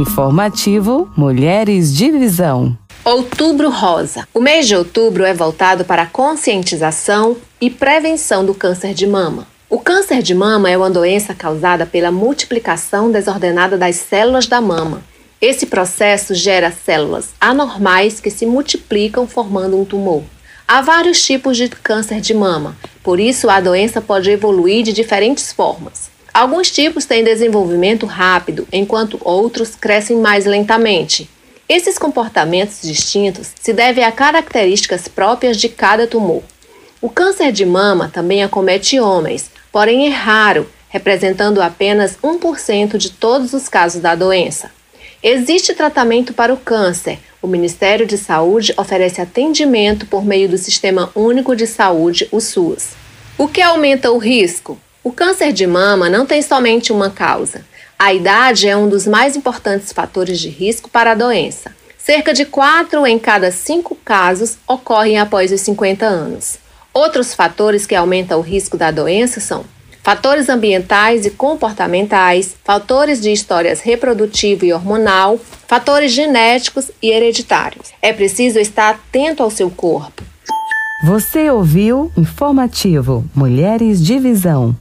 Informativo Mulheres de Visão. Outubro Rosa. O mês de outubro é voltado para a conscientização e prevenção do câncer de mama. O câncer de mama é uma doença causada pela multiplicação desordenada das células da mama. Esse processo gera células anormais que se multiplicam formando um tumor. Há vários tipos de câncer de mama, por isso a doença pode evoluir de diferentes formas. Alguns tipos têm desenvolvimento rápido, enquanto outros crescem mais lentamente. Esses comportamentos distintos se devem a características próprias de cada tumor. O câncer de mama também acomete homens, porém é raro, representando apenas 1% de todos os casos da doença. Existe tratamento para o câncer. O Ministério de Saúde oferece atendimento por meio do Sistema Único de Saúde, o SUS. O que aumenta o risco? O câncer de mama não tem somente uma causa. A idade é um dos mais importantes fatores de risco para a doença. Cerca de 4 em cada 5 casos ocorrem após os 50 anos. Outros fatores que aumentam o risco da doença são fatores ambientais e comportamentais, fatores de histórias reprodutiva e hormonal, fatores genéticos e hereditários. É preciso estar atento ao seu corpo. Você ouviu Informativo Mulheres de Visão.